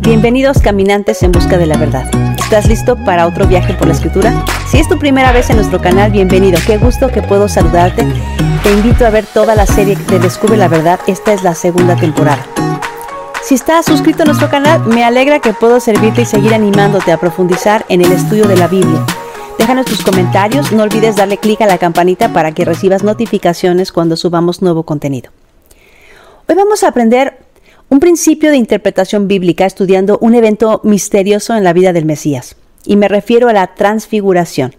Bienvenidos caminantes en busca de la verdad. ¿Estás listo para otro viaje por la escritura? Si es tu primera vez en nuestro canal, bienvenido. Qué gusto que puedo saludarte. Te invito a ver toda la serie de Descubre la Verdad. Esta es la segunda temporada. Si estás suscrito a nuestro canal, me alegra que puedo servirte y seguir animándote a profundizar en el estudio de la Biblia. Déjanos tus comentarios, no olvides darle clic a la campanita para que recibas notificaciones cuando subamos nuevo contenido. Hoy vamos a aprender un principio de interpretación bíblica estudiando un evento misterioso en la vida del Mesías. Y me refiero a la transfiguración.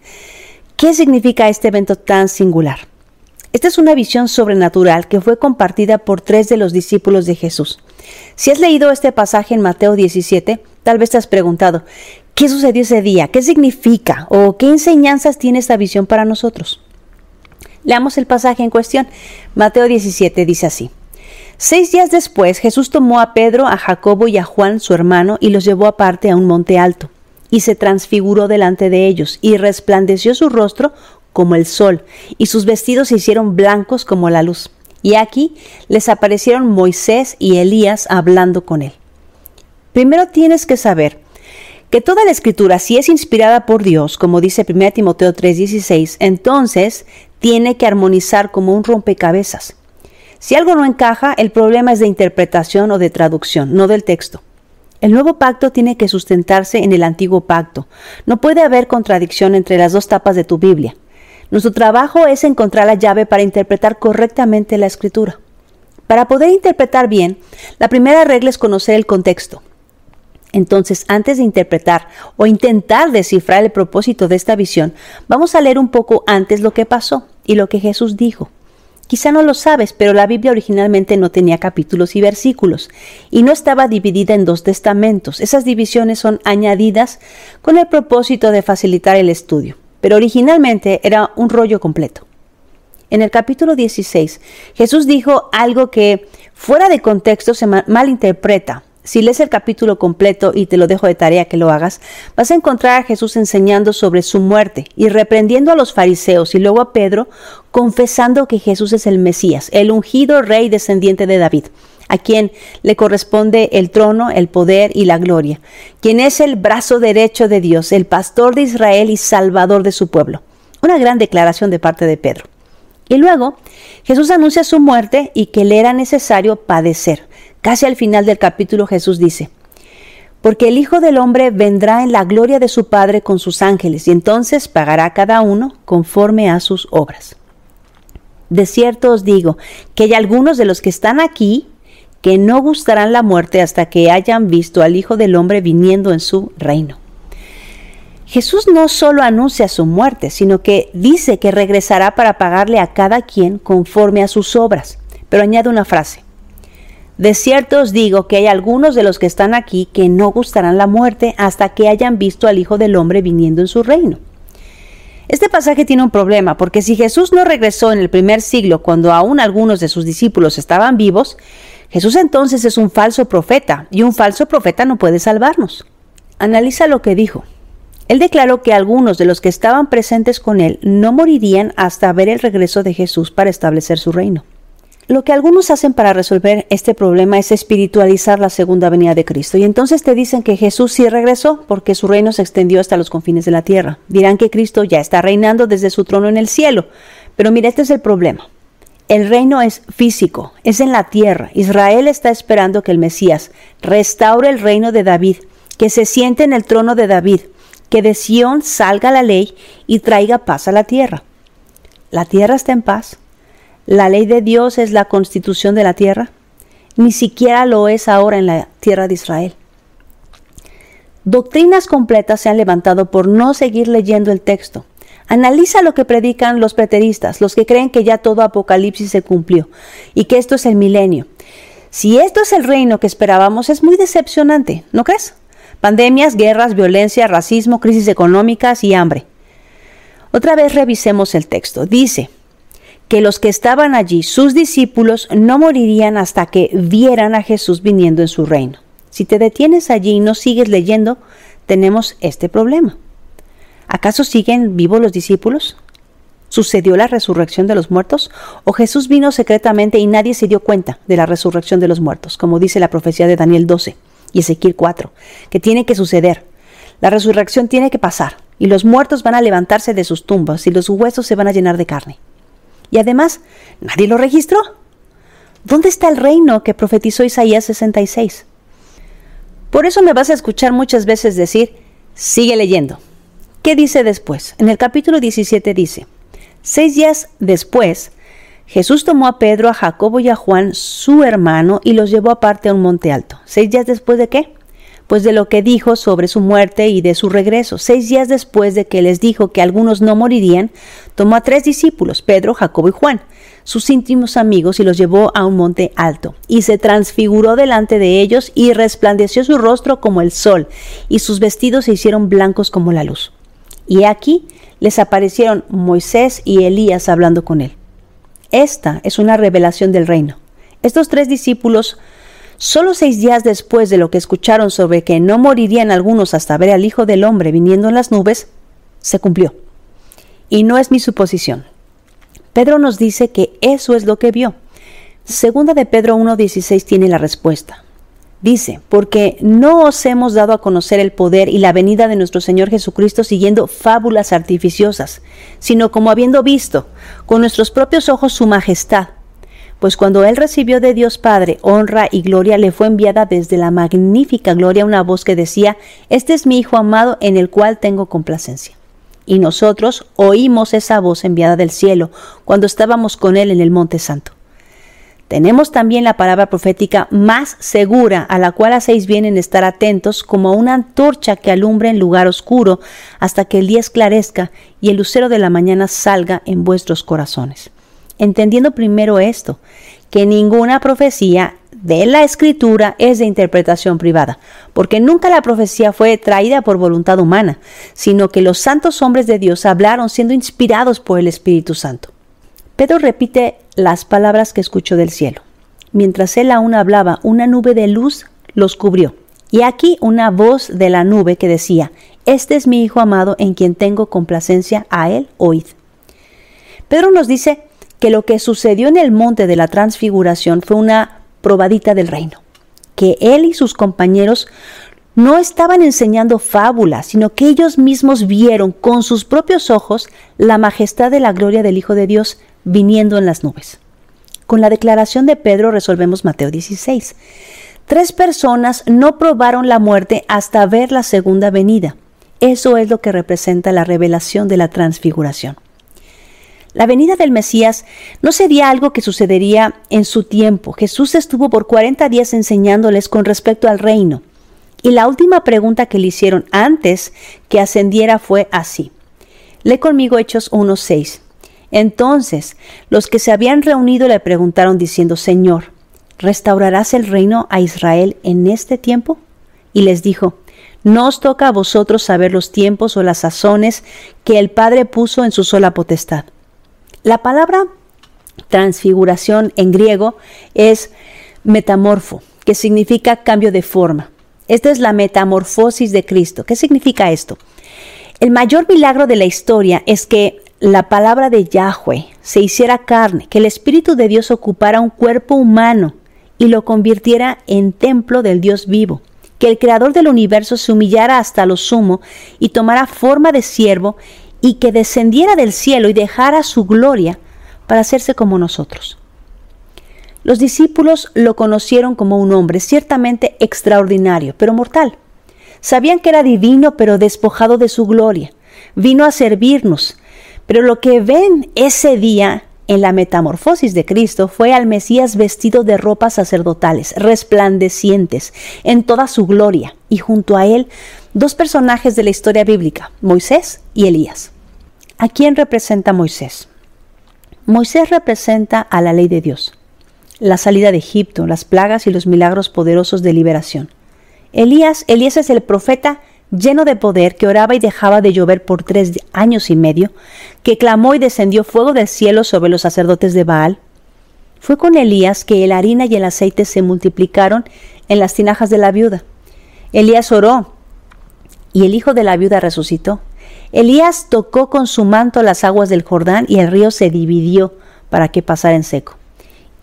¿Qué significa este evento tan singular? Esta es una visión sobrenatural que fue compartida por tres de los discípulos de Jesús. Si has leído este pasaje en Mateo 17, tal vez te has preguntado, ¿qué sucedió ese día? ¿Qué significa? ¿O qué enseñanzas tiene esta visión para nosotros? Leamos el pasaje en cuestión. Mateo 17 dice así. Seis días después Jesús tomó a Pedro, a Jacobo y a Juan, su hermano, y los llevó aparte a un monte alto, y se transfiguró delante de ellos, y resplandeció su rostro como el sol, y sus vestidos se hicieron blancos como la luz. Y aquí les aparecieron Moisés y Elías hablando con él. Primero tienes que saber que toda la escritura, si es inspirada por Dios, como dice 1 Timoteo 3:16, entonces tiene que armonizar como un rompecabezas. Si algo no encaja, el problema es de interpretación o de traducción, no del texto. El nuevo pacto tiene que sustentarse en el antiguo pacto. No puede haber contradicción entre las dos tapas de tu Biblia. Nuestro trabajo es encontrar la llave para interpretar correctamente la escritura. Para poder interpretar bien, la primera regla es conocer el contexto. Entonces, antes de interpretar o intentar descifrar el propósito de esta visión, vamos a leer un poco antes lo que pasó y lo que Jesús dijo. Quizá no lo sabes, pero la Biblia originalmente no tenía capítulos y versículos y no estaba dividida en dos testamentos. Esas divisiones son añadidas con el propósito de facilitar el estudio, pero originalmente era un rollo completo. En el capítulo 16, Jesús dijo algo que fuera de contexto se malinterpreta si lees el capítulo completo y te lo dejo de tarea que lo hagas, vas a encontrar a Jesús enseñando sobre su muerte y reprendiendo a los fariseos y luego a Pedro confesando que Jesús es el Mesías, el ungido rey descendiente de David, a quien le corresponde el trono, el poder y la gloria, quien es el brazo derecho de Dios, el pastor de Israel y salvador de su pueblo. Una gran declaración de parte de Pedro. Y luego Jesús anuncia su muerte y que le era necesario padecer Casi al final del capítulo Jesús dice, porque el Hijo del Hombre vendrá en la gloria de su Padre con sus ángeles, y entonces pagará a cada uno conforme a sus obras. De cierto os digo que hay algunos de los que están aquí que no gustarán la muerte hasta que hayan visto al Hijo del Hombre viniendo en su reino. Jesús no solo anuncia su muerte, sino que dice que regresará para pagarle a cada quien conforme a sus obras. Pero añade una frase, de cierto os digo que hay algunos de los que están aquí que no gustarán la muerte hasta que hayan visto al Hijo del Hombre viniendo en su reino. Este pasaje tiene un problema, porque si Jesús no regresó en el primer siglo cuando aún algunos de sus discípulos estaban vivos, Jesús entonces es un falso profeta, y un falso profeta no puede salvarnos. Analiza lo que dijo. Él declaró que algunos de los que estaban presentes con él no morirían hasta ver el regreso de Jesús para establecer su reino. Lo que algunos hacen para resolver este problema es espiritualizar la segunda venida de Cristo. Y entonces te dicen que Jesús sí regresó porque su reino se extendió hasta los confines de la tierra. Dirán que Cristo ya está reinando desde su trono en el cielo. Pero mira, este es el problema. El reino es físico, es en la tierra. Israel está esperando que el Mesías restaure el reino de David, que se siente en el trono de David, que de Sión salga la ley y traiga paz a la tierra. La tierra está en paz, ¿La ley de Dios es la constitución de la tierra? Ni siquiera lo es ahora en la tierra de Israel. Doctrinas completas se han levantado por no seguir leyendo el texto. Analiza lo que predican los preteristas, los que creen que ya todo Apocalipsis se cumplió y que esto es el milenio. Si esto es el reino que esperábamos, es muy decepcionante, ¿no crees? Pandemias, guerras, violencia, racismo, crisis económicas y hambre. Otra vez revisemos el texto. Dice, que los que estaban allí, sus discípulos, no morirían hasta que vieran a Jesús viniendo en su reino. Si te detienes allí y no sigues leyendo, tenemos este problema. ¿Acaso siguen vivos los discípulos? ¿Sucedió la resurrección de los muertos? ¿O Jesús vino secretamente y nadie se dio cuenta de la resurrección de los muertos, como dice la profecía de Daniel 12 y Ezequiel 4, que tiene que suceder? La resurrección tiene que pasar, y los muertos van a levantarse de sus tumbas, y los huesos se van a llenar de carne. Y además, nadie lo registró. ¿Dónde está el reino que profetizó Isaías 66? Por eso me vas a escuchar muchas veces decir, sigue leyendo. ¿Qué dice después? En el capítulo 17 dice, seis días después, Jesús tomó a Pedro, a Jacobo y a Juan, su hermano, y los llevó aparte a un monte alto. ¿Seis días después de qué? Pues de lo que dijo sobre su muerte y de su regreso. Seis días después de que les dijo que algunos no morirían, tomó a tres discípulos, Pedro, Jacobo y Juan, sus íntimos amigos, y los llevó a un monte alto. Y se transfiguró delante de ellos y resplandeció su rostro como el sol, y sus vestidos se hicieron blancos como la luz. Y aquí les aparecieron Moisés y Elías hablando con él. Esta es una revelación del reino. Estos tres discípulos, solo seis días después de lo que escucharon sobre que no morirían algunos hasta ver al Hijo del Hombre viniendo en las nubes, se cumplió. Y no es mi suposición. Pedro nos dice que eso es lo que vio. Segunda de Pedro 1.16 tiene la respuesta. Dice, porque no os hemos dado a conocer el poder y la venida de nuestro Señor Jesucristo siguiendo fábulas artificiosas, sino como habiendo visto con nuestros propios ojos su majestad. Pues cuando Él recibió de Dios Padre honra y gloria, le fue enviada desde la magnífica gloria una voz que decía, Este es mi Hijo amado en el cual tengo complacencia. Y nosotros oímos esa voz enviada del cielo cuando estábamos con Él en el Monte Santo. Tenemos también la palabra profética más segura, a la cual hacéis bien en estar atentos, como una antorcha que alumbra en lugar oscuro, hasta que el día esclarezca y el lucero de la mañana salga en vuestros corazones. Entendiendo primero esto, que ninguna profecía de la escritura es de interpretación privada, porque nunca la profecía fue traída por voluntad humana, sino que los santos hombres de Dios hablaron siendo inspirados por el Espíritu Santo. Pedro repite las palabras que escuchó del cielo. Mientras él aún hablaba, una nube de luz los cubrió. Y aquí una voz de la nube que decía, Este es mi Hijo amado en quien tengo complacencia, a él oíd. Pedro nos dice que lo que sucedió en el monte de la transfiguración fue una probadita del reino, que él y sus compañeros no estaban enseñando fábulas, sino que ellos mismos vieron con sus propios ojos la majestad de la gloria del Hijo de Dios viniendo en las nubes. Con la declaración de Pedro resolvemos Mateo 16. Tres personas no probaron la muerte hasta ver la segunda venida. Eso es lo que representa la revelación de la transfiguración. La venida del Mesías no sería algo que sucedería en su tiempo. Jesús estuvo por 40 días enseñándoles con respecto al reino. Y la última pregunta que le hicieron antes que ascendiera fue así. Lee conmigo Hechos 1.6. Entonces los que se habían reunido le preguntaron diciendo, Señor, ¿restaurarás el reino a Israel en este tiempo? Y les dijo, no os toca a vosotros saber los tiempos o las sazones que el Padre puso en su sola potestad. La palabra transfiguración en griego es metamorfo, que significa cambio de forma. Esta es la metamorfosis de Cristo. ¿Qué significa esto? El mayor milagro de la historia es que la palabra de Yahweh se hiciera carne, que el Espíritu de Dios ocupara un cuerpo humano y lo convirtiera en templo del Dios vivo, que el Creador del universo se humillara hasta lo sumo y tomara forma de siervo y que descendiera del cielo y dejara su gloria para hacerse como nosotros. Los discípulos lo conocieron como un hombre ciertamente extraordinario, pero mortal. Sabían que era divino, pero despojado de su gloria. Vino a servirnos, pero lo que ven ese día en la metamorfosis de Cristo fue al Mesías vestido de ropas sacerdotales, resplandecientes, en toda su gloria, y junto a él dos personajes de la historia bíblica, Moisés y Elías. ¿A quién representa Moisés? Moisés representa a la ley de Dios, la salida de Egipto, las plagas y los milagros poderosos de liberación. Elías, Elías es el profeta lleno de poder, que oraba y dejaba de llover por tres años y medio, que clamó y descendió fuego del cielo sobre los sacerdotes de Baal. Fue con Elías que la harina y el aceite se multiplicaron en las tinajas de la viuda. Elías oró y el hijo de la viuda resucitó. Elías tocó con su manto las aguas del Jordán y el río se dividió para que pasara en seco.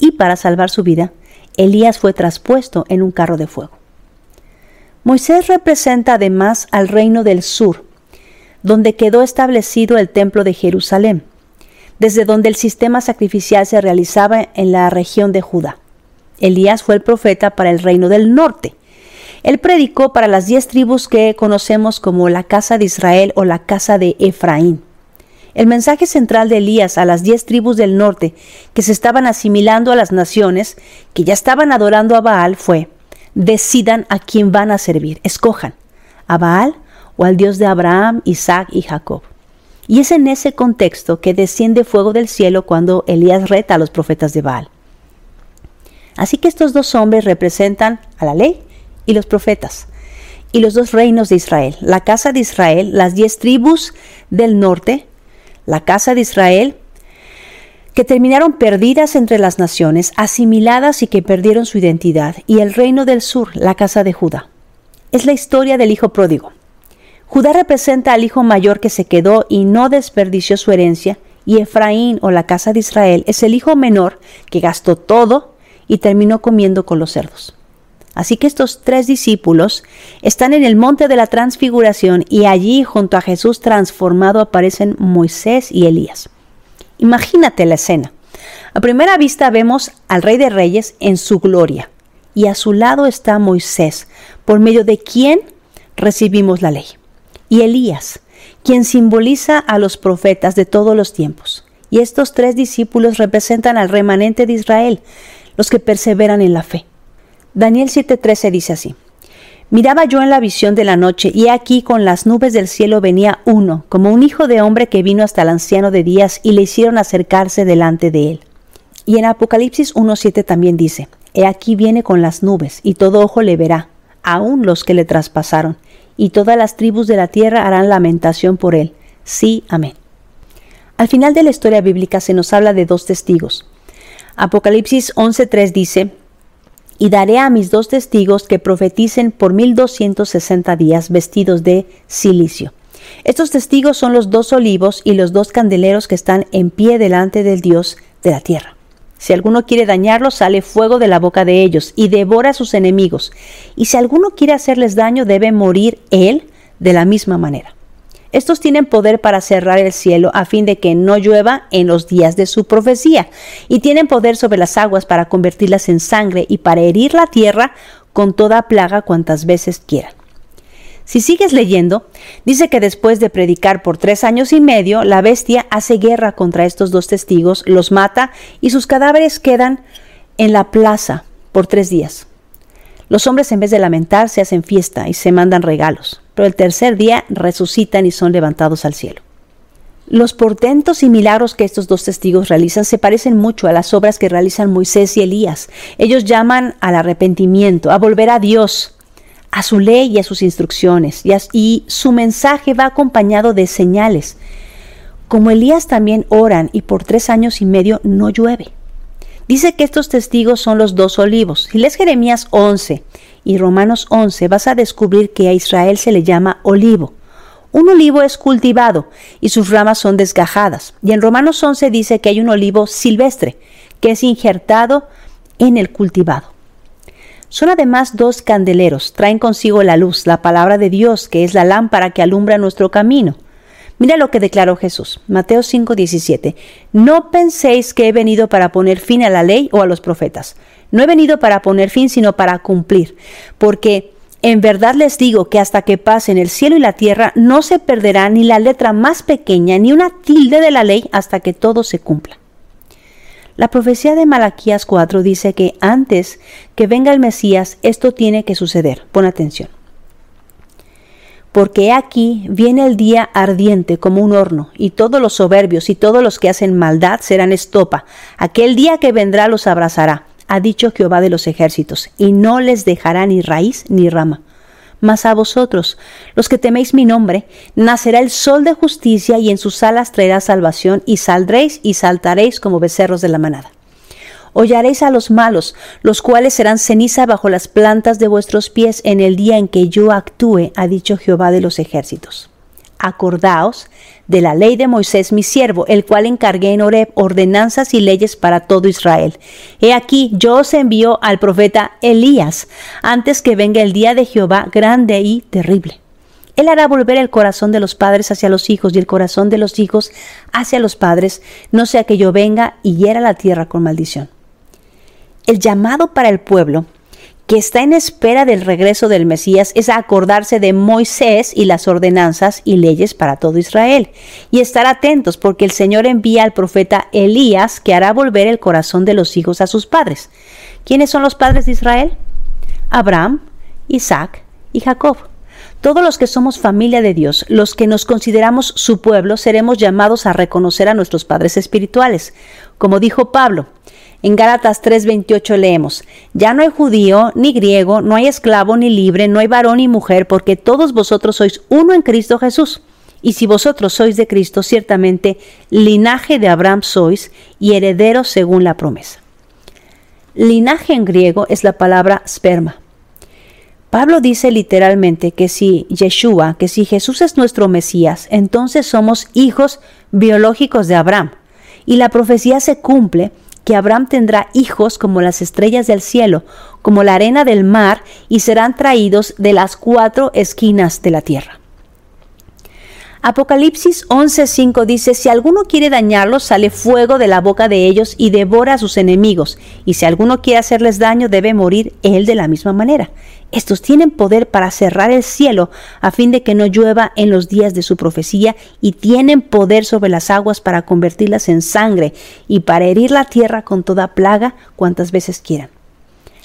Y para salvar su vida, Elías fue traspuesto en un carro de fuego. Moisés representa además al reino del sur, donde quedó establecido el templo de Jerusalén, desde donde el sistema sacrificial se realizaba en la región de Judá. Elías fue el profeta para el reino del norte. Él predicó para las diez tribus que conocemos como la casa de Israel o la casa de Efraín. El mensaje central de Elías a las diez tribus del norte que se estaban asimilando a las naciones, que ya estaban adorando a Baal, fue, decidan a quién van a servir, escojan, a Baal o al Dios de Abraham, Isaac y Jacob. Y es en ese contexto que desciende fuego del cielo cuando Elías reta a los profetas de Baal. Así que estos dos hombres representan a la ley y los profetas, y los dos reinos de Israel, la casa de Israel, las diez tribus del norte, la casa de Israel, que terminaron perdidas entre las naciones, asimiladas y que perdieron su identidad, y el reino del sur, la casa de Judá. Es la historia del hijo pródigo. Judá representa al hijo mayor que se quedó y no desperdició su herencia, y Efraín o la casa de Israel es el hijo menor que gastó todo y terminó comiendo con los cerdos. Así que estos tres discípulos están en el monte de la transfiguración y allí junto a Jesús transformado aparecen Moisés y Elías. Imagínate la escena. A primera vista vemos al Rey de Reyes en su gloria y a su lado está Moisés, por medio de quien recibimos la ley, y Elías, quien simboliza a los profetas de todos los tiempos. Y estos tres discípulos representan al remanente de Israel, los que perseveran en la fe. Daniel 7:13 dice así. Miraba yo en la visión de la noche, y aquí con las nubes del cielo venía uno, como un hijo de hombre que vino hasta el anciano de días, y le hicieron acercarse delante de él. Y en Apocalipsis 1.7 también dice, He aquí viene con las nubes, y todo ojo le verá, aun los que le traspasaron, y todas las tribus de la tierra harán lamentación por él. Sí, amén. Al final de la historia bíblica se nos habla de dos testigos. Apocalipsis 11.3 dice, y daré a mis dos testigos que profeticen por 1260 días vestidos de silicio. Estos testigos son los dos olivos y los dos candeleros que están en pie delante del Dios de la tierra. Si alguno quiere dañarlos, sale fuego de la boca de ellos y devora a sus enemigos. Y si alguno quiere hacerles daño, debe morir él de la misma manera. Estos tienen poder para cerrar el cielo a fin de que no llueva en los días de su profecía, y tienen poder sobre las aguas para convertirlas en sangre y para herir la tierra con toda plaga cuantas veces quieran. Si sigues leyendo, dice que después de predicar por tres años y medio, la bestia hace guerra contra estos dos testigos, los mata y sus cadáveres quedan en la plaza por tres días. Los hombres en vez de lamentarse hacen fiesta y se mandan regalos, pero el tercer día resucitan y son levantados al cielo. Los portentos y milagros que estos dos testigos realizan se parecen mucho a las obras que realizan Moisés y Elías. Ellos llaman al arrepentimiento, a volver a Dios, a su ley y a sus instrucciones, y, su mensaje va acompañado de señales. Como Elías también oran y por tres años y medio no llueve. Dice que estos testigos son los dos olivos. Si lees Jeremías 11 y Romanos 11, vas a descubrir que a Israel se le llama olivo. Un olivo es cultivado y sus ramas son desgajadas. Y en Romanos 11 dice que hay un olivo silvestre, que es injertado en el cultivado. Son además dos candeleros, traen consigo la luz, la palabra de Dios, que es la lámpara que alumbra nuestro camino. Mira lo que declaró Jesús, Mateo 5:17. No penséis que he venido para poner fin a la ley o a los profetas. No he venido para poner fin, sino para cumplir. Porque en verdad les digo que hasta que pasen el cielo y la tierra no se perderá ni la letra más pequeña ni una tilde de la ley hasta que todo se cumpla. La profecía de Malaquías 4 dice que antes que venga el Mesías esto tiene que suceder. Pon atención porque aquí viene el día ardiente como un horno, y todos los soberbios y todos los que hacen maldad serán estopa. Aquel día que vendrá los abrazará, ha dicho Jehová de los ejércitos, y no les dejará ni raíz ni rama. Mas a vosotros, los que teméis mi nombre, nacerá el sol de justicia, y en sus alas traerá salvación, y saldréis y saltaréis como becerros de la manada. Hollaréis a los malos, los cuales serán ceniza bajo las plantas de vuestros pies en el día en que yo actúe, ha dicho Jehová de los ejércitos. Acordaos de la ley de Moisés mi siervo, el cual encargué en Horeb ordenanzas y leyes para todo Israel. He aquí, yo os envío al profeta Elías, antes que venga el día de Jehová grande y terrible. Él hará volver el corazón de los padres hacia los hijos y el corazón de los hijos hacia los padres, no sea que yo venga y hiera la tierra con maldición. El llamado para el pueblo que está en espera del regreso del Mesías es acordarse de Moisés y las ordenanzas y leyes para todo Israel, y estar atentos porque el Señor envía al profeta Elías que hará volver el corazón de los hijos a sus padres. ¿Quiénes son los padres de Israel? Abraham, Isaac y Jacob. Todos los que somos familia de Dios, los que nos consideramos su pueblo, seremos llamados a reconocer a nuestros padres espirituales. Como dijo Pablo, en Gálatas 3:28 leemos, Ya no hay judío ni griego, no hay esclavo ni libre, no hay varón ni mujer, porque todos vosotros sois uno en Cristo Jesús. Y si vosotros sois de Cristo, ciertamente linaje de Abraham sois y herederos según la promesa. Linaje en griego es la palabra sperma. Pablo dice literalmente que si Yeshua, que si Jesús es nuestro Mesías, entonces somos hijos biológicos de Abraham. Y la profecía se cumple que Abraham tendrá hijos como las estrellas del cielo, como la arena del mar, y serán traídos de las cuatro esquinas de la tierra. Apocalipsis 11:5 dice, si alguno quiere dañarlos, sale fuego de la boca de ellos y devora a sus enemigos, y si alguno quiere hacerles daño, debe morir él de la misma manera. Estos tienen poder para cerrar el cielo a fin de que no llueva en los días de su profecía, y tienen poder sobre las aguas para convertirlas en sangre, y para herir la tierra con toda plaga cuantas veces quieran.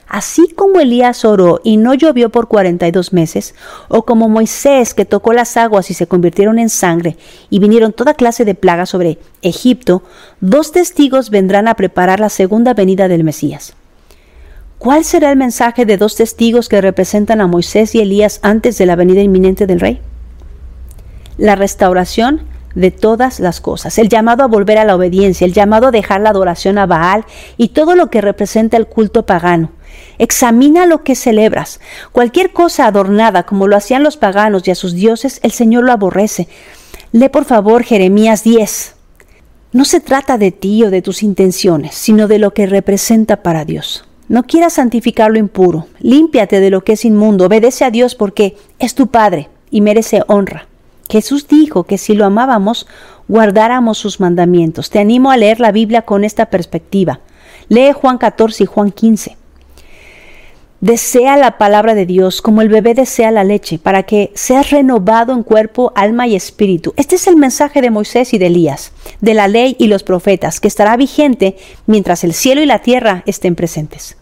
Así como Elías oró y no llovió por cuarenta y dos meses, o como Moisés que tocó las aguas y se convirtieron en sangre, y vinieron toda clase de plagas sobre Egipto, dos testigos vendrán a preparar la segunda venida del Mesías. ¿Cuál será el mensaje de dos testigos que representan a Moisés y Elías antes de la venida inminente del rey? La restauración de todas las cosas, el llamado a volver a la obediencia, el llamado a dejar la adoración a Baal y todo lo que representa el culto pagano, Examina lo que celebras. Cualquier cosa adornada como lo hacían los paganos y a sus dioses, el Señor lo aborrece. Lee por favor Jeremías 10. No se trata de ti o de tus intenciones, sino de lo que representa para Dios. No quieras santificar lo impuro, límpiate de lo que es inmundo, obedece a Dios porque es tu Padre y merece honra. Jesús dijo que si lo amábamos, guardáramos sus mandamientos. Te animo a leer la Biblia con esta perspectiva. Lee Juan 14 y Juan 15. Desea la palabra de Dios como el bebé desea la leche, para que seas renovado en cuerpo, alma y espíritu. Este es el mensaje de Moisés y de Elías, de la ley y los profetas, que estará vigente mientras el cielo y la tierra estén presentes.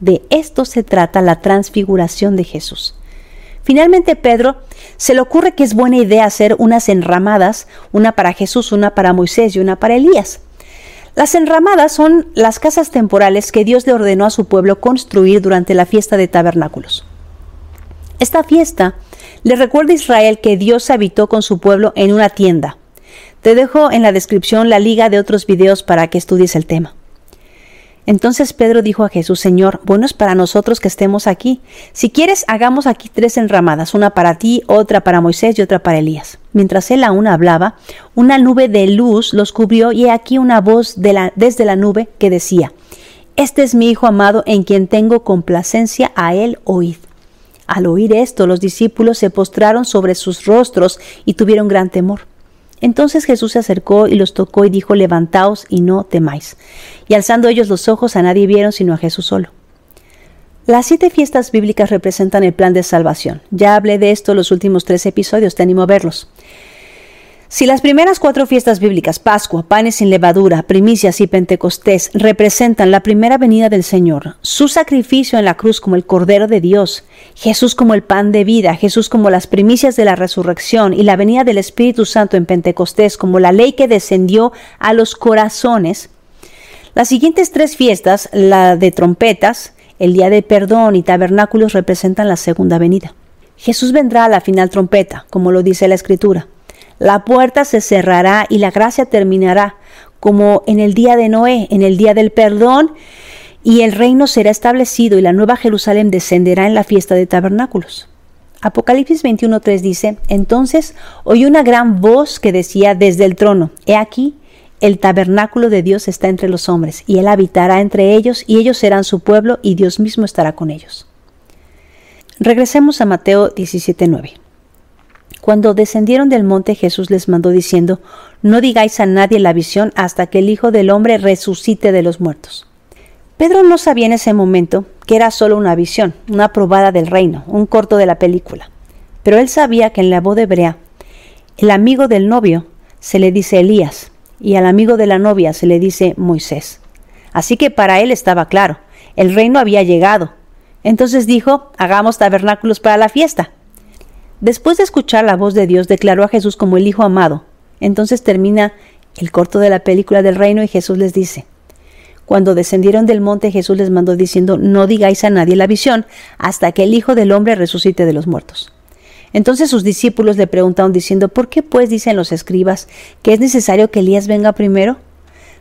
De esto se trata la transfiguración de Jesús. Finalmente Pedro se le ocurre que es buena idea hacer unas enramadas, una para Jesús, una para Moisés y una para Elías. Las enramadas son las casas temporales que Dios le ordenó a su pueblo construir durante la fiesta de tabernáculos. Esta fiesta le recuerda a Israel que Dios habitó con su pueblo en una tienda. Te dejo en la descripción la liga de otros videos para que estudies el tema. Entonces Pedro dijo a Jesús, Señor, bueno es para nosotros que estemos aquí. Si quieres, hagamos aquí tres enramadas, una para ti, otra para Moisés y otra para Elías. Mientras él aún hablaba, una nube de luz los cubrió y he aquí una voz desde la nube que decía, Este es mi Hijo amado en quien tengo complacencia, a él oíd. Al oír esto, los discípulos se postraron sobre sus rostros y tuvieron gran temor. Entonces Jesús se acercó y los tocó y dijo, levantaos y no temáis. Y alzando ellos los ojos a nadie vieron sino a Jesús solo. Las siete fiestas bíblicas representan el plan de salvación. Ya hablé de esto los últimos tres episodios, te animo a verlos. Si las primeras cuatro fiestas bíblicas, Pascua, panes sin levadura, primicias y Pentecostés, representan la primera venida del Señor, su sacrificio en la cruz como el Cordero de Dios, Jesús como el pan de vida, Jesús como las primicias de la resurrección y la venida del Espíritu Santo en Pentecostés como la ley que descendió a los corazones, las siguientes tres fiestas, la de trompetas, el día de perdón y tabernáculos representan la segunda venida. Jesús vendrá a la final trompeta, como lo dice la Escritura. La puerta se cerrará y la gracia terminará, como en el día de Noé, en el día del perdón, y el reino será establecido y la nueva Jerusalén descenderá en la fiesta de tabernáculos. Apocalipsis 21.3 dice, entonces oí una gran voz que decía desde el trono, he aquí, el tabernáculo de Dios está entre los hombres, y él habitará entre ellos, y ellos serán su pueblo, y Dios mismo estará con ellos. Regresemos a Mateo 17.9. Cuando descendieron del monte Jesús les mandó diciendo, No digáis a nadie la visión hasta que el Hijo del Hombre resucite de los muertos. Pedro no sabía en ese momento que era solo una visión, una probada del reino, un corto de la película. Pero él sabía que en la boda hebrea, el amigo del novio se le dice Elías y al amigo de la novia se le dice Moisés. Así que para él estaba claro, el reino había llegado. Entonces dijo, hagamos tabernáculos para la fiesta. Después de escuchar la voz de Dios, declaró a Jesús como el Hijo amado. Entonces termina el corto de la película del reino y Jesús les dice, cuando descendieron del monte Jesús les mandó diciendo, no digáis a nadie la visión hasta que el Hijo del Hombre resucite de los muertos. Entonces sus discípulos le preguntaron diciendo, ¿por qué pues dicen los escribas que es necesario que Elías venga primero?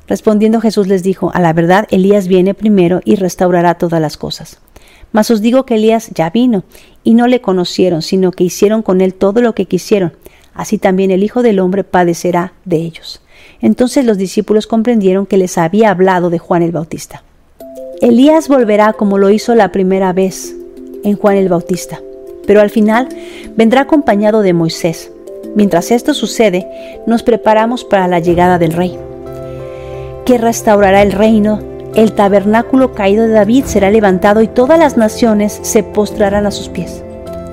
Respondiendo Jesús les dijo, a la verdad Elías viene primero y restaurará todas las cosas. Mas os digo que Elías ya vino, y no le conocieron, sino que hicieron con él todo lo que quisieron. Así también el Hijo del Hombre padecerá de ellos. Entonces los discípulos comprendieron que les había hablado de Juan el Bautista. Elías volverá como lo hizo la primera vez en Juan el Bautista, pero al final vendrá acompañado de Moisés. Mientras esto sucede, nos preparamos para la llegada del Rey, que restaurará el reino el tabernáculo caído de David será levantado y todas las naciones se postrarán a sus pies.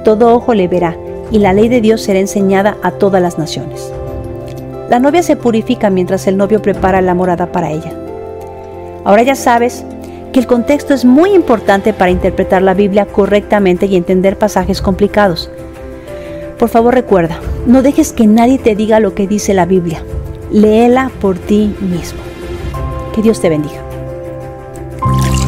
Todo ojo le verá y la ley de Dios será enseñada a todas las naciones. La novia se purifica mientras el novio prepara la morada para ella. Ahora ya sabes que el contexto es muy importante para interpretar la Biblia correctamente y entender pasajes complicados. Por favor recuerda, no dejes que nadie te diga lo que dice la Biblia. Léela por ti mismo. Que Dios te bendiga. Thank you.